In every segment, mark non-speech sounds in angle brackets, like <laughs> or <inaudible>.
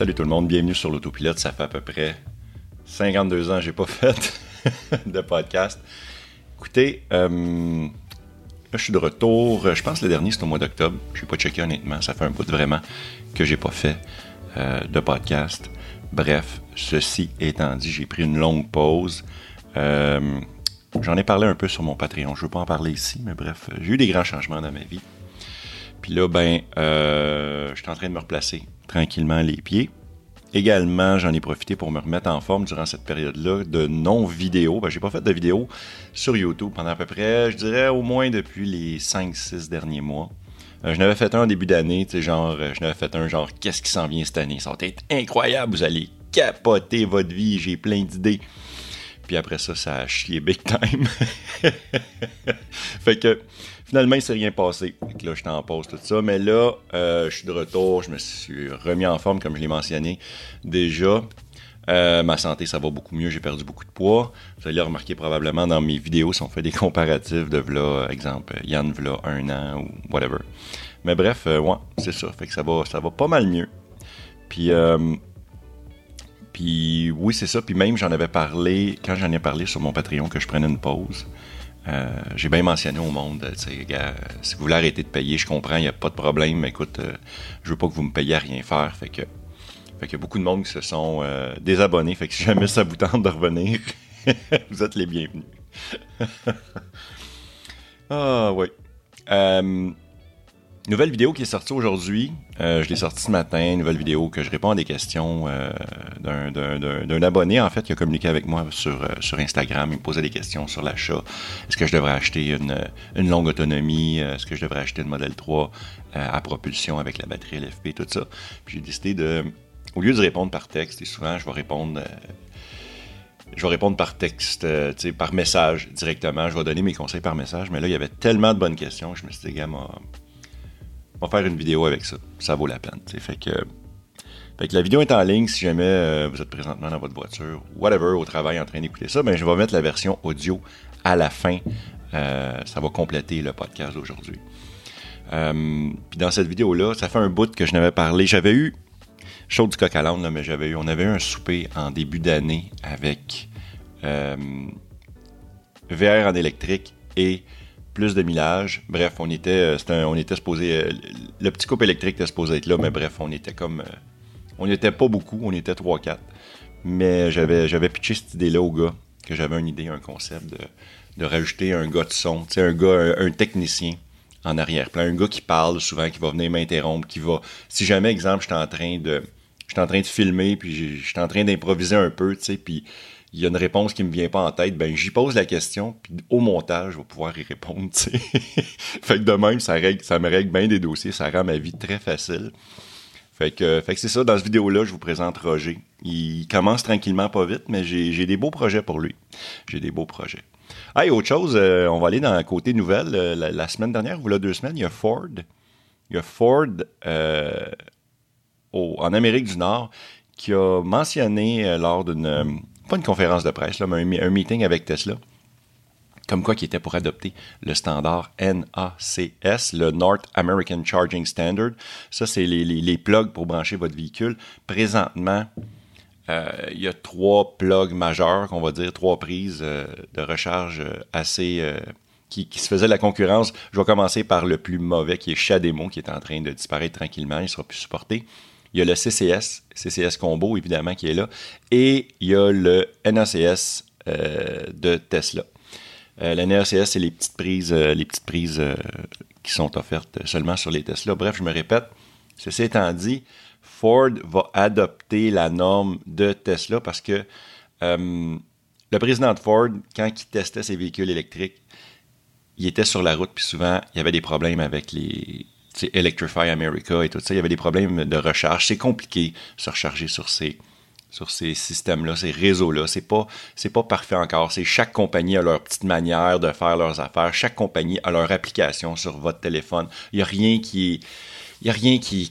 Salut tout le monde, bienvenue sur l'autopilote. Ça fait à peu près 52 ans que j'ai pas <laughs> fait de podcast. Écoutez, euh, je suis de retour. Je pense que le dernier c'est au mois d'octobre. Je n'ai pas checké honnêtement. Ça fait un bout de vraiment que j'ai pas fait euh, de podcast. Bref, ceci étant dit, j'ai pris une longue pause. Euh, J'en ai parlé un peu sur mon Patreon. Je ne veux pas en parler ici, mais bref, j'ai eu des grands changements dans ma vie. Là, ben, euh, je suis en train de me replacer tranquillement les pieds. Également, j'en ai profité pour me remettre en forme durant cette période-là de non-vidéo. Ben, j'ai pas fait de vidéo sur YouTube pendant à peu près, je dirais, au moins depuis les 5-6 derniers mois. Euh, je n'avais fait un début d'année, tu sais, genre, euh, je n'avais fait un genre, qu'est-ce qui s'en vient cette année? Ça va être incroyable, vous allez capoter votre vie, j'ai plein d'idées. Puis après ça, ça a chié big time. <laughs> fait que finalement, il s'est rien passé. Fait que là, je t'en pose tout ça. Mais là, euh, je suis de retour. Je me suis remis en forme, comme je l'ai mentionné déjà. Euh, ma santé, ça va beaucoup mieux. J'ai perdu beaucoup de poids. Vous allez remarquer probablement dans mes vidéos si on fait des <laughs> comparatifs de v'là, exemple, Yann v'là un an ou whatever. Mais bref, euh, ouais, c'est ça. Fait que ça va, ça va pas mal mieux. Puis, euh, puis oui, c'est ça. Puis même, j'en avais parlé, quand j'en ai parlé sur mon Patreon, que je prenais une pause. Euh, j'ai bien mentionné au monde, gars, si vous voulez arrêter de payer, je comprends, il n'y a pas de problème, mais écoute, euh, je veux pas que vous me payiez à rien faire. Fait que, fait beaucoup de monde qui se sont euh, désabonnés. Fait que si jamais ça vous tente de revenir, <laughs> vous êtes les bienvenus. <laughs> ah oui. Nouvelle vidéo qui est sortie aujourd'hui. Euh, je l'ai sortie ce matin. Nouvelle vidéo que je réponds à des questions euh, d'un abonné, en fait, qui a communiqué avec moi sur, euh, sur Instagram. Il me posait des questions sur l'achat. Est-ce que je devrais acheter une, une longue autonomie? Est-ce que je devrais acheter une modèle 3 à propulsion avec la batterie LFP, tout ça? Puis j'ai décidé de, au lieu de répondre par texte, et souvent je vais répondre je vais répondre par texte, euh, par message directement. Je vais donner mes conseils par message. Mais là, il y avait tellement de bonnes questions. Je me suis dit, gars, on va faire une vidéo avec ça. Ça vaut la peine. Que, fait que la vidéo est en ligne si jamais euh, vous êtes présentement dans votre voiture, whatever, au travail en train d'écouter ça. Ben, je vais mettre la version audio à la fin. Euh, ça va compléter le podcast d'aujourd'hui. Euh, puis dans cette vidéo-là, ça fait un bout que je n'avais parlé. J'avais eu, chaud du coq à l'âne, mais j'avais eu, on avait eu un souper en début d'année avec VR en électrique et plus de millage. Bref, on était, euh, on était supposé. Euh, le petit couple électrique était supposé être là, mais bref, on était comme. Euh, on n'était pas beaucoup, on était 3-4. Mais j'avais, j'avais pitché cette idée-là au gars, que j'avais une idée, un concept de, de rajouter un gars de son, tu sais, un gars, un, technicien en arrière-plan, un gars qui parle souvent, qui va venir m'interrompre, qui va. Si jamais, exemple, je suis en train de. Je en train de filmer, puis je en train d'improviser un peu, tu sais, puis il y a une réponse qui me vient pas en tête, ben j'y pose la question, puis au montage, je vais pouvoir y répondre. <laughs> fait que de même, ça, règle, ça me règle bien des dossiers, ça rend ma vie très facile. Fait que, fait que c'est ça, dans cette vidéo-là, je vous présente Roger. Il commence tranquillement, pas vite, mais j'ai des beaux projets pour lui. J'ai des beaux projets. Ah, et autre chose, euh, on va aller dans le côté nouvelle. Euh, la, semaine dernière, ou là deux semaines, il y a Ford. Il y a Ford euh, en Amérique du Nord qui a mentionné lors d'une pas une conférence de presse, là, mais un, meeting avec Tesla, comme quoi qui était pour adopter le standard NACS, le North American Charging Standard. Ça, c'est les, les, plugs pour brancher votre véhicule. Présentement, euh, il y a trois plugs majeurs, qu'on va dire, trois prises euh, de recharge euh, assez... qui, qui, se faisaient la concurrence. Je vais commencer par le plus mauvais, qui est Shademo, qui est en train de disparaître tranquillement. Il sera plus supporté. Il y a le CCS, CCS Combo évidemment qui est là, et il y a le NACS euh, de Tesla. Euh, le NACS, c'est les petites prises, euh, les petites prises qui sont offertes seulement sur les Tesla. Bref, je me répète, ceci étant dit, Ford va adopter la norme de Tesla parce que le président de Ford, quand il testait ses véhicules électriques, il était sur la route, puis souvent, il y avait des problèmes avec les, Electrify America et tout ça, il y avait des problèmes de recharge. C'est compliqué de se recharger sur ces, sur ces systèmes-là, ces réseaux-là. C'est pas, c'est pas parfait encore. C'est chaque compagnie a leur petite manière de faire leurs affaires. Chaque compagnie a leur application sur votre téléphone. Il y a rien qui, il y a rien qui,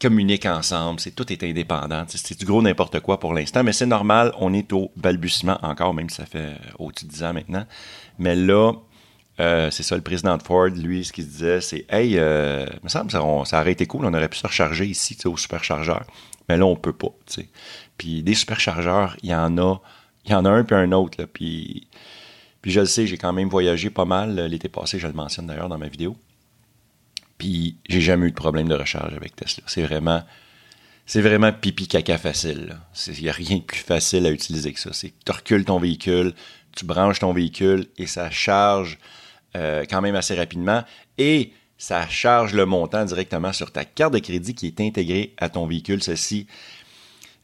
communique ensemble. C'est tout est indépendant. C'est du gros n'importe quoi pour l'instant, mais c'est normal. On est au balbutiement encore, même si ça fait au-dessus de 10 ans maintenant. Mais là, euh, c'est ça, le président de Ford, lui, ce qu'il disait, c'est Hey, euh, il me semble que ça, aurait été cool, on aurait pu se recharger ici, au superchargeur. Mais là, on peut pas. sais. Puis des superchargeurs, il y en a. Il y en a un puis un autre. Là, puis, puis je le sais, j'ai quand même voyagé pas mal l'été passé, je le mentionne d'ailleurs dans ma vidéo. Puis j'ai jamais eu de problème de recharge avec Tesla. C'est vraiment. C'est vraiment pipi caca facile. Il n'y a rien de plus facile à utiliser que ça. C'est tu recules ton véhicule, tu branches ton véhicule et ça charge euh, quand même assez rapidement. Et ça charge le montant directement sur ta carte de crédit qui est intégrée à ton véhicule. Ceci,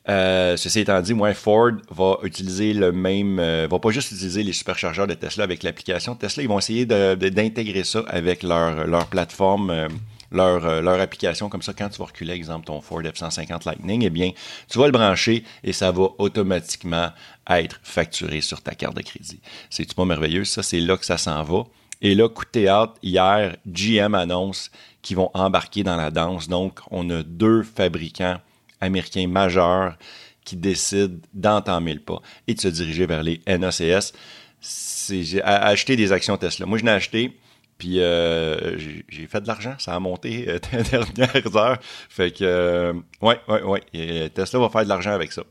euh, ceci étant dit, moi, Ford va utiliser le même, euh, va pas juste utiliser les superchargeurs de Tesla avec l'application Tesla, ils vont essayer d'intégrer ça avec leur, leur plateforme. leur, leur application, comme ça, quand tu vas reculer, exemple, ton Ford F-150 Lightning, eh bien, tu vas le brancher et ça va automatiquement être facturé sur ta carte de crédit. C'est-tu pas merveilleux? Ça, c'est là que ça s'en va. Et là, coup de théâtre, hier, GM annonce qu'ils vont embarquer dans la danse. Donc, on a deux fabricants américains majeurs qui décident d'entamer le pas et de se diriger vers les NACS. C'est acheter des actions Tesla. Moi, je l'ai acheté, puis euh, j'ai fait de l'argent. Ça a monté euh, <laughs> dernières heures. Fait que, euh, ouais, ouais, ouais. Tesla va faire de l'argent avec ça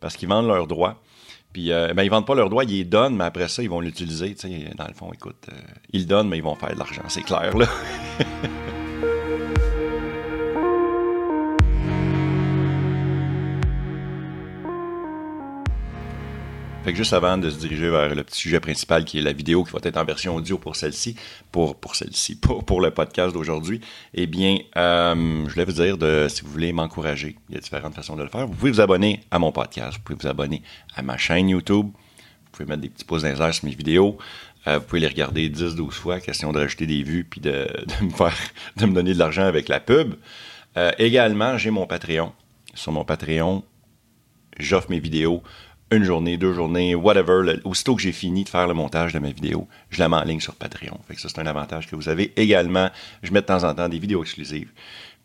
parce qu'ils vendent leurs droits. Puis, euh, ben, ils vendent pas leurs droits, ils les donnent, mais après ça, ils vont l'utiliser. Dans le fond, écoute, euh, ils le donnent, mais ils vont faire de l'argent, c'est clair, là. <laughs> Fait que juste avant de se diriger vers le petit sujet principal qui est la vidéo qui va être en version audio pour celle-ci, pour, pour celle-ci, <laughs> pour, pour le podcast d'aujourd'hui, eh bien, euh, je voulais vous dire de, si vous voulez m'encourager, il y a différentes façons de le faire. Vous pouvez vous abonner à mon podcast, vous pouvez vous abonner à ma chaîne YouTube, vous pouvez mettre des petits pouces d'insert sur mes vidéos, euh, vous pouvez les regarder 10-12 fois, question de rajouter des vues puis de, <laughs> de, me faire, de me donner de l'argent avec la pub. Euh, également, j'ai mon Patreon. Sur mon Patreon, j'offre mes vidéos une journée, deux journées, whatever. aussitôt que j'ai fini de faire le montage de ma vidéo, je la mets en ligne sur Patreon. Fait que ça, c'est un avantage que vous avez également. Je mets de temps en temps des vidéos exclusives.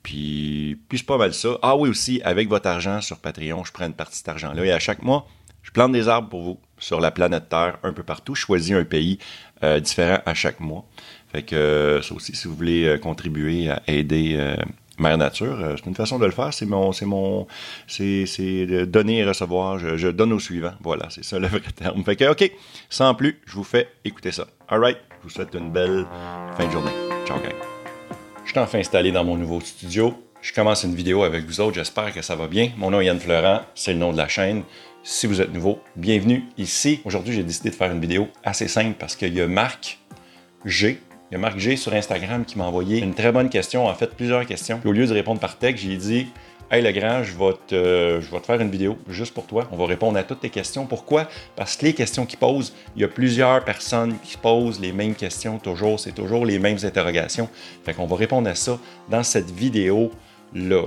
Puis, puis c'est pas mal ça. Ah oui, aussi, avec votre argent sur Patreon, je prends une partie de cet argent-là. Et à chaque mois, je plante des arbres pour vous sur la planète Terre, un peu partout. Je choisis un pays euh, différent à chaque mois. Fait que euh, ça aussi, si vous voulez euh, contribuer à aider Mère Nature, euh, c'est une façon de le faire. C'est mon, c'est mon, c'est, donner et recevoir. Je, donne au suivant. Voilà, c'est ça le vrai terme. Fait que, ok, sans plus, je vous fais écouter ça. Alright, je vous souhaite une belle fin de journée. Ciao, gang. Je suis enfin installé dans mon nouveau studio. Je commence une vidéo avec vous autres. J'espère que ça va bien. Mon nom est Yann Florent. C'est le nom de la chaîne. Si vous êtes nouveau, bienvenue ici. Aujourd'hui, j'ai décidé de faire une vidéo assez simple parce qu'il y a Marc G il y a Marc G sur Instagram qui m'a envoyé une très bonne question, en fait plusieurs questions. Puis au lieu de répondre par texte, j'ai dit Hey le grand, je vais, te, je vais te faire une vidéo juste pour toi. On va répondre à toutes tes questions. Pourquoi? Parce que les questions qu'il pose, il y a plusieurs personnes qui posent les mêmes questions toujours. C'est toujours les mêmes interrogations. Fait qu'on va répondre à ça dans cette vidéo. Là,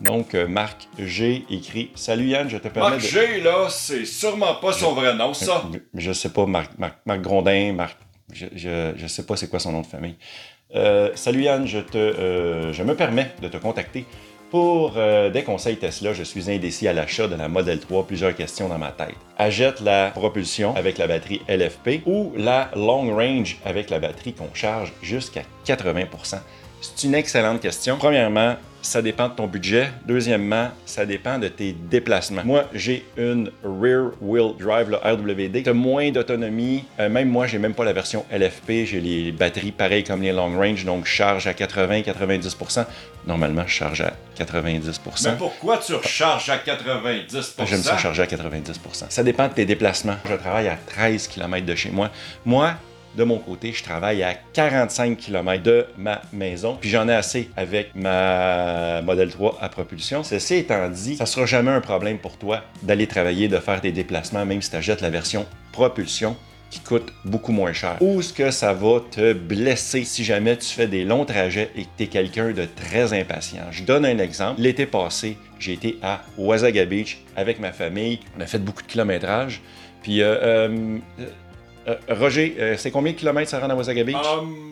Donc, euh, Marc G écrit Salut Yann, je te permets. Marc G, là, c'est sûrement pas son vrai nom, ça. Je, sais pas, Marc, Marc Grondin, Marc je ne sais pas c'est quoi son nom de famille. Euh, salut Yann, je, te, euh, je me permets de te contacter pour euh, des conseils Tesla. Je suis indécis à l'achat de la Model 3, plusieurs questions dans ma tête. Achète la propulsion avec la batterie LFP ou la long range avec la batterie qu'on charge jusqu'à 80%. C'est une excellente question. Premièrement, ça dépend de ton budget. Deuxièmement, ça dépend de tes déplacements. Moi, j'ai une rear wheel drive, le RWD. Tu as moins d'autonomie. Euh, même moi, j'ai même pas la version LFP. J'ai les batteries pareilles comme les long range, donc je charge à 80-90%. Normalement, je charge à 90%. Mais pourquoi tu recharges à 90%? J'aime ça charger à 90%. Ça dépend de tes déplacements. Je travaille à 13 km de chez moi. Moi, de mon côté, je travaille à 45 km de ma maison, puis j'en ai assez avec ma Model 3 à propulsion. Ceci étant dit, ça sera jamais un problème pour toi d'aller travailler, de faire des déplacements, même si tu achètes la version propulsion qui coûte beaucoup moins cher. Ou ce que ça va te blesser si jamais tu fais des longs trajets et que tu es quelqu'un de très impatient? Je donne un exemple. L'été passé, j'ai été à Wasaga Beach avec ma famille. On a fait beaucoup de kilométrage. Puis euh, euh, euh, Roger, euh, c'est combien de kilomètres ça rend à Wasaga Beach?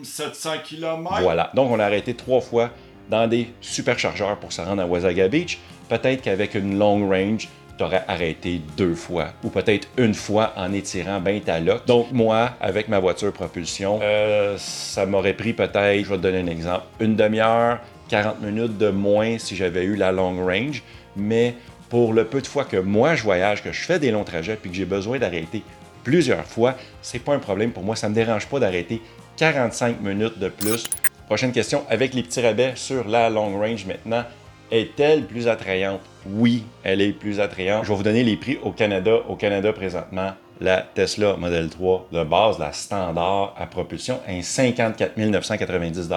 700 um, kilomètres. Voilà. Donc, on a arrêté trois fois dans des superchargeurs pour se rendre à Wasaga Beach. Peut-être qu'avec une long range, tu aurais arrêté deux fois ou peut-être une fois en étirant bien ta loque. Donc moi, avec ma voiture propulsion, euh, ça m'aurait pris peut-être, je vais te donner un exemple, une demi-heure, 40 minutes de moins si j'avais eu la long range, mais pour le peu de fois que moi je voyage, que je fais des longs trajets puis que j'ai besoin d'arrêter plusieurs fois, c'est pas un problème pour moi, ça me dérange pas d'arrêter 45 minutes de plus. Prochaine question, avec les petits rabais sur la long range maintenant, est-elle plus attrayante? Oui, elle est plus attrayante. Je vais vous donner les prix au Canada. Au Canada, présentement, la Tesla Model 3 de base, la standard à propulsion, est 54 990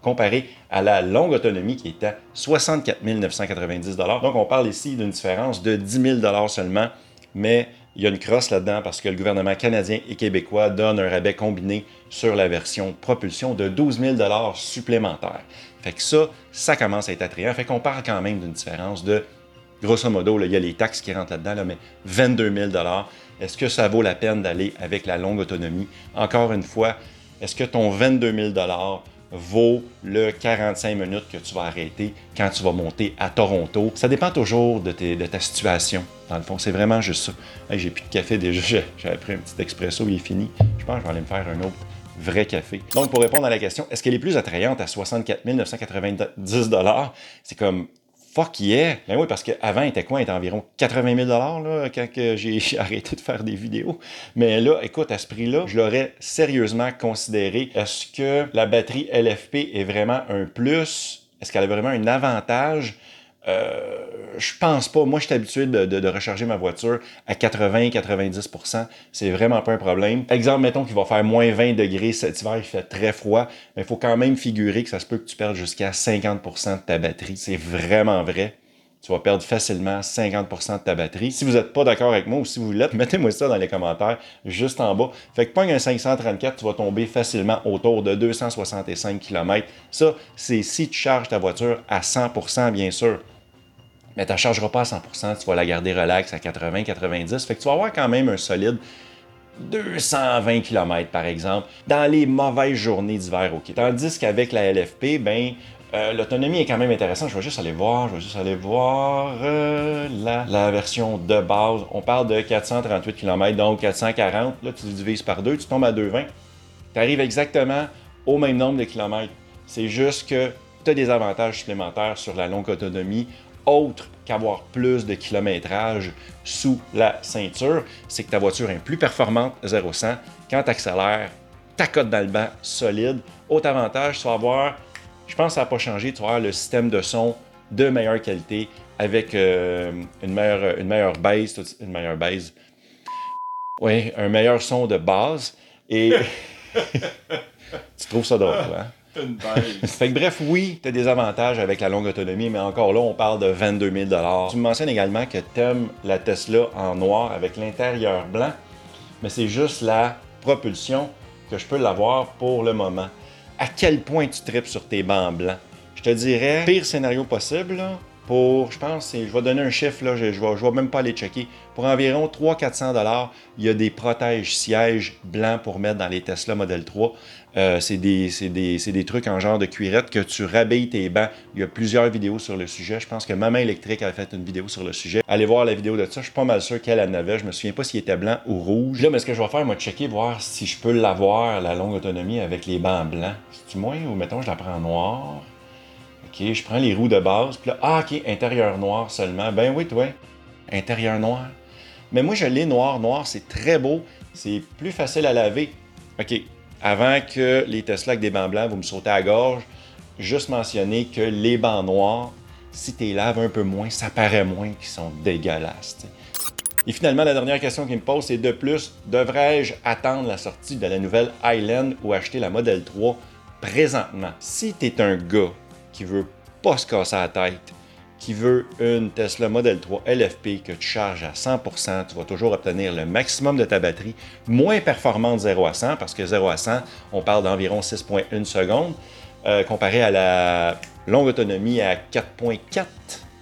comparé à la longue autonomie qui est à 64 990 Donc, on parle ici d'une différence de 10 000 seulement, mais il y a une crosse là-dedans parce que le gouvernement canadien et québécois donne un rabais combiné sur la version propulsion de 12 000 supplémentaires. Fait que ça, ça commence à être attrayant. Fait qu'on parle quand même d'une différence de, grosso modo, il y a les taxes qui rentrent là-dedans, mais 22 000 Est-ce que ça vaut la peine d'aller avec la longue autonomie? Encore une fois, est-ce que ton 22 000 vaut le 45 minutes que tu vas arrêter quand tu vas monter à Toronto. Ça dépend toujours de, ta situation, dans le fond. C'est vraiment juste ça. j'ai plus de café déjà. <laughs> J'avais pris un petit expresso, il est fini. Je pense que je vais aller me faire un autre vrai café. Donc, pour répondre à la question, est-ce qu'elle est plus attrayante à 64 990 C'est comme fuck yeah! Ben oui, parce qu'avant, il était quoi? Il était environ 80 000 là, quand j'ai <laughs> arrêté de faire des vidéos. Mais là, écoute, à ce prix-là, je l'aurais sérieusement considéré. Est-ce que la batterie LFP est vraiment un plus? Est-ce qu'elle a vraiment un avantage? Euh, je pense pas. Moi, je suis habitué de, recharger ma voiture à 80-90% C'est vraiment pas un problème. Exemple, mettons qu'il va faire moins 20 degrés cet hiver, il fait très froid, mais il faut quand même figurer que ça se peut que tu perdes jusqu'à 50% de ta batterie. C'est vraiment vrai. Tu vas perdre facilement 50% de ta batterie. Si vous n'êtes pas d'accord avec moi ou si vous l'êtes, <laughs> mettez-moi ça dans les commentaires juste en bas. Fait que pogne un 534, tu vas tomber facilement autour de 265 km. Ça, c'est si tu charges ta voiture à 100% bien sûr mais tu ne chargeras pas à 100%, tu vas la garder relax à 80-90. Fait que tu vas avoir quand même un solide 220 km par exemple dans les mauvaises journées d'hiver. Tandis qu'avec la LFP, ben euh, l'autonomie est quand même intéressante. Je vais juste aller voir, je vais juste aller voir euh, la, la, version de base. On parle de 438 km, donc 440. Là, tu divises par deux, tu tombes à 220. Tu arrives exactement au même nombre de kilomètres. C'est juste que tu as des avantages supplémentaires sur la longue autonomie autre qu'avoir plus de kilométrage sous la ceinture, c'est que ta voiture est plus performante 0-100. Quand tu accélères, ta cote dans le banc solide. Autre avantage, tu vas avoir, je pense que ça n'a pas changé, tu vas avoir le système de son de meilleure qualité avec euh, une, meilleure, une meilleure base, une meilleure base. Oui, un meilleur son de base. Et <laughs> <laughs> tu trouves ça drôle, hein? Une fait que bref, oui, tu as des avantages avec la longue autonomie, mais encore là, on parle de 22 000 Tu me mentionnes également que tu aimes la Tesla en noir avec l'intérieur blanc, mais c'est juste la propulsion que je peux l'avoir pour le moment. À quel point tu tripes sur tes bancs blancs? Je te dirais, pire scénario possible, pour, je pense, je vais donner un chiffre, là, je ne vais, même pas aller checker. Pour environ 300-400 il y a des protèges sièges blancs pour mettre dans les Tesla Model 3. Euh, c'est des, trucs en genre de cuirette que tu rabailles tes bancs. Il y a plusieurs vidéos sur le sujet. Je pense que Maman électrique a fait une vidéo sur le sujet. Allez voir la vidéo de ça. Je suis pas mal sûr qu'elle en avait. Je me souviens pas s'il était blanc ou rouge. Là, mais ce que je vais faire, moi, checker, voir si je peux l'avoir, la longue autonomie, avec les bancs blancs. C'est-tu moins ou mettons, je la prends en noir? OK, je prends les roues de base. Puis là, ah, OK, intérieur noir seulement. Ben oui, toi, intérieur noir. Mais moi, je l'ai noir. Noir, c'est très beau. C'est plus facile à laver. OK, avant que les Tesla avec des bancs blancs, vous me sautez à la gorge, juste mentionner que les bancs noirs, si tu les laves un peu moins, ça paraît moins qu'ils sont dégueulasses. Et finalement, la dernière question qu'il me pose, c'est de plus, devrais-je attendre la sortie de la nouvelle Highland ou acheter la Model 3 présentement? Si tu es un gars qui veut pas se casser la tête, qui veut une Tesla Model 3 LFP que tu charges à 100%, tu vas toujours obtenir le maximum de ta batterie, moins performante 0 à 100, parce que 0 à 100, on parle d'environ 6,1 secondes, euh, comparé à la longue autonomie à 4,4.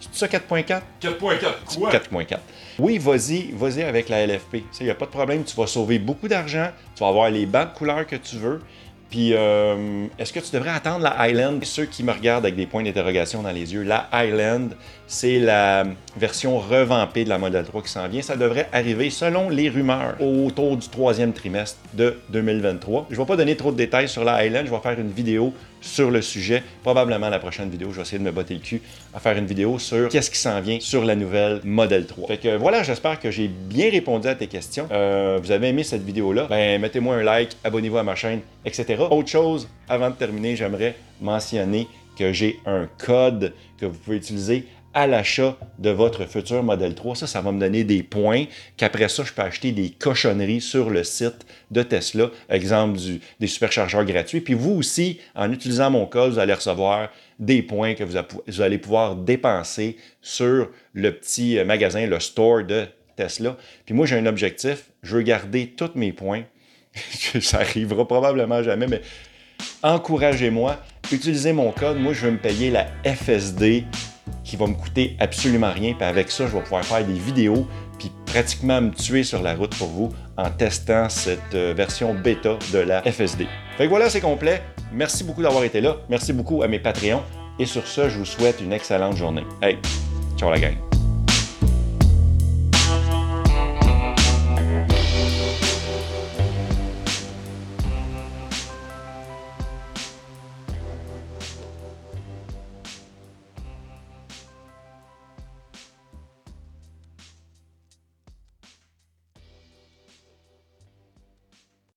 C'est ça 4,4? 4,4 quoi? 4,4. Oui, vas-y, vas-y avec la LFP. Il n'y a pas de problème, tu vas sauver beaucoup d'argent, tu vas avoir les bancs de couleur que tu veux, Puis, euh, est-ce que tu devrais attendre la Highland? Ceux qui me regardent avec des points d'interrogation dans les yeux, la Highland, c'est la version revampée de la Model 3 qui s'en vient. Ça devrait arriver, selon les rumeurs, autour du troisième trimestre de 2023. Je ne vais pas donner trop de détails sur la Highland. Je vais faire une vidéo sur le sujet. Probablement la prochaine vidéo, je vais essayer de me botter le cul à faire une vidéo sur qu'est-ce qui s'en vient sur la nouvelle Model 3. Fait que voilà, j'espère que j'ai bien répondu à tes questions. Euh, vous avez aimé cette vidéo-là? Ben, mettez-moi un like, abonnez-vous à ma chaîne, etc. Autre chose, avant de terminer, j'aimerais mentionner que j'ai un code que vous pouvez utiliser à l'achat de votre futur Model 3. Ça, ça va me donner des points qu'après ça, je peux acheter des cochonneries sur le site de Tesla, exemple des superchargeurs gratuits. Puis vous aussi, en utilisant mon code, vous allez recevoir des points que vous, vous allez pouvoir dépenser sur le petit euh, magasin, le store de Tesla. Puis moi, j'ai un objectif, je veux garder tous mes points. <laughs> ça arrivera probablement jamais, mais encouragez-moi, utilisez mon code. Moi, je veux me payer la FSD qui va me coûter absolument rien. Puis avec ça, je vais pouvoir faire des vidéos puis pratiquement me tuer sur la route pour vous en testant cette euh, version bêta de la FSD. Fait que voilà, c'est complet. Merci beaucoup d'avoir été là. Merci beaucoup à mes Patreons. Et sur ce, je vous souhaite une excellente journée. Hey, ciao la gang.